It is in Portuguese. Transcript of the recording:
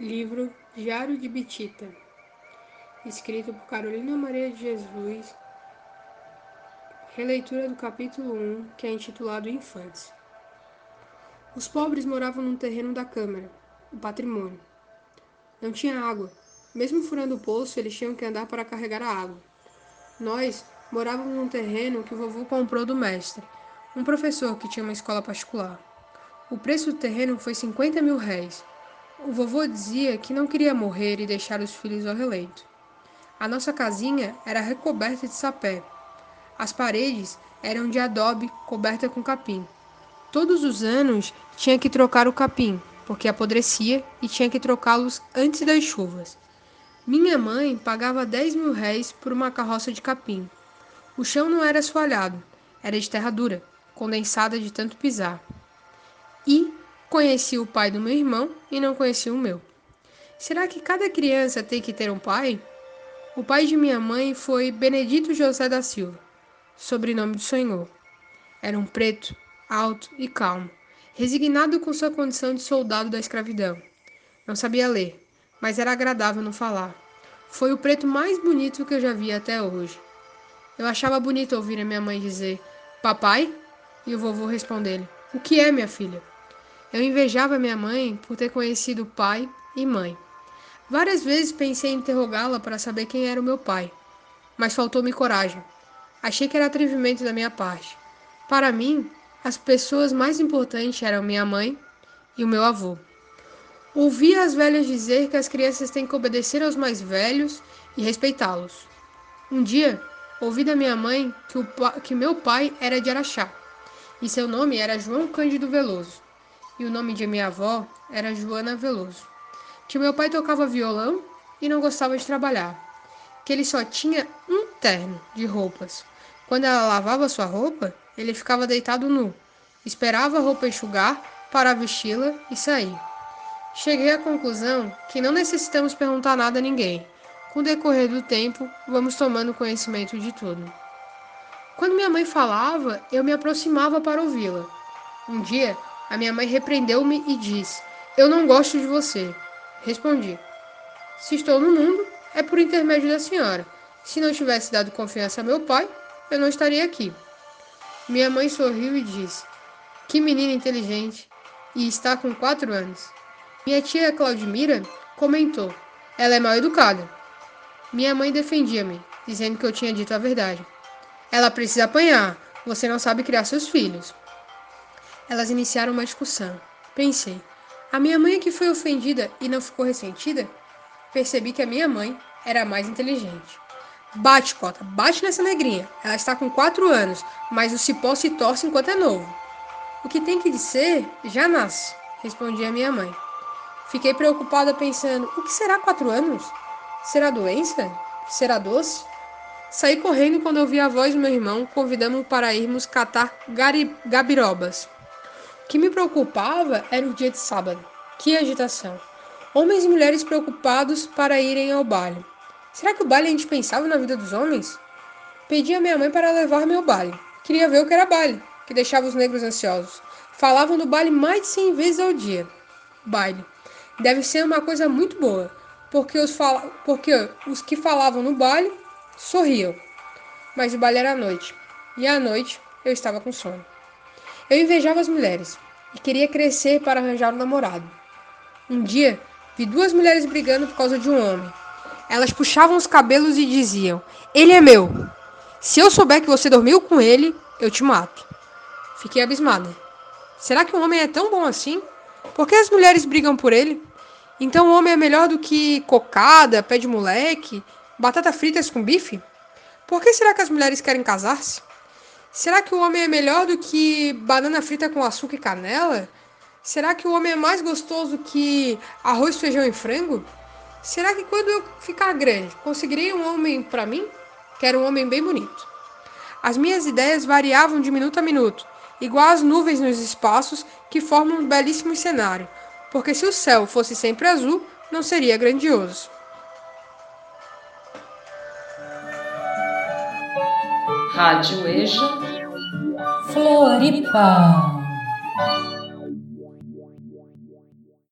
Livro Diário de Bitita, escrito por Carolina Maria de Jesus, releitura do capítulo 1, que é intitulado Infantes. Os pobres moravam num terreno da Câmara, o patrimônio. Não tinha água. Mesmo furando o poço, eles tinham que andar para carregar a água. Nós morávamos num terreno que o vovô comprou do mestre, um professor que tinha uma escola particular. O preço do terreno foi 50 mil réis o vovô dizia que não queria morrer e deixar os filhos ao releito. A nossa casinha era recoberta de sapé. As paredes eram de adobe coberta com capim. Todos os anos tinha que trocar o capim, porque apodrecia e tinha que trocá-los antes das chuvas. Minha mãe pagava 10 mil réis por uma carroça de capim. O chão não era assoalhado, era de terra dura, condensada de tanto pisar. E Conheci o pai do meu irmão e não conheci o meu. Será que cada criança tem que ter um pai? O pai de minha mãe foi Benedito José da Silva, sobrenome do Senhor. Era um preto, alto e calmo, resignado com sua condição de soldado da escravidão. Não sabia ler, mas era agradável no falar. Foi o preto mais bonito que eu já vi até hoje. Eu achava bonito ouvir a minha mãe dizer: Papai? E o vovô responder-lhe: O que é, minha filha? Eu invejava minha mãe por ter conhecido pai e mãe. Várias vezes pensei em interrogá-la para saber quem era o meu pai, mas faltou-me coragem. Achei que era atrevimento da minha parte. Para mim, as pessoas mais importantes eram minha mãe e o meu avô. Ouvia as velhas dizer que as crianças têm que obedecer aos mais velhos e respeitá-los. Um dia, ouvi da minha mãe que, o, que meu pai era de Araxá e seu nome era João Cândido Veloso e o nome de minha avó era Joana Veloso. Que meu pai tocava violão e não gostava de trabalhar. Que ele só tinha um terno de roupas. Quando ela lavava sua roupa, ele ficava deitado nu. Esperava a roupa enxugar para vesti-la e sair. Cheguei à conclusão que não necessitamos perguntar nada a ninguém. Com o decorrer do tempo, vamos tomando conhecimento de tudo. Quando minha mãe falava, eu me aproximava para ouvi-la. Um dia, a minha mãe repreendeu-me e disse: Eu não gosto de você. Respondi: Se estou no mundo, é por intermédio da senhora. Se não tivesse dado confiança a meu pai, eu não estaria aqui. Minha mãe sorriu e disse: Que menina inteligente! E está com quatro anos. Minha tia Claudimira comentou: Ela é mal educada. Minha mãe defendia-me, dizendo que eu tinha dito a verdade. Ela precisa apanhar. Você não sabe criar seus filhos. Elas iniciaram uma discussão. Pensei, a minha mãe é que foi ofendida e não ficou ressentida? Percebi que a minha mãe era mais inteligente. Bate, Cota, bate nessa negrinha. Ela está com quatro anos, mas o cipó se torce enquanto é novo. O que tem que ser, já nasce, respondia minha mãe. Fiquei preocupada pensando, o que será quatro anos? Será doença? Será doce? Saí correndo quando ouvi a voz do meu irmão convidando-me para irmos catar gabirobas que me preocupava era o dia de sábado. Que agitação! Homens e mulheres preocupados para irem ao baile. Será que o baile é indispensava na vida dos homens? Pedi a minha mãe para levar-me ao baile. Queria ver o que era baile, que deixava os negros ansiosos. Falavam do baile mais de cem vezes ao dia. Baile. Deve ser uma coisa muito boa, porque os, porque os que falavam no baile sorriam. Mas o baile era à noite, e à noite eu estava com sono. Eu invejava as mulheres e queria crescer para arranjar um namorado. Um dia, vi duas mulheres brigando por causa de um homem. Elas puxavam os cabelos e diziam: Ele é meu. Se eu souber que você dormiu com ele, eu te mato. Fiquei abismada. Será que o homem é tão bom assim? Por que as mulheres brigam por ele? Então o homem é melhor do que cocada, pé de moleque, batata fritas com bife? Por que será que as mulheres querem casar-se? Será que o homem é melhor do que banana frita com açúcar e canela? Será que o homem é mais gostoso que arroz, feijão e frango? Será que quando eu ficar grande, conseguirei um homem para mim? Quero um homem bem bonito. As minhas ideias variavam de minuto a minuto, igual as nuvens nos espaços que formam um belíssimo cenário, porque se o céu fosse sempre azul, não seria grandioso. Rádio EJA Floripa.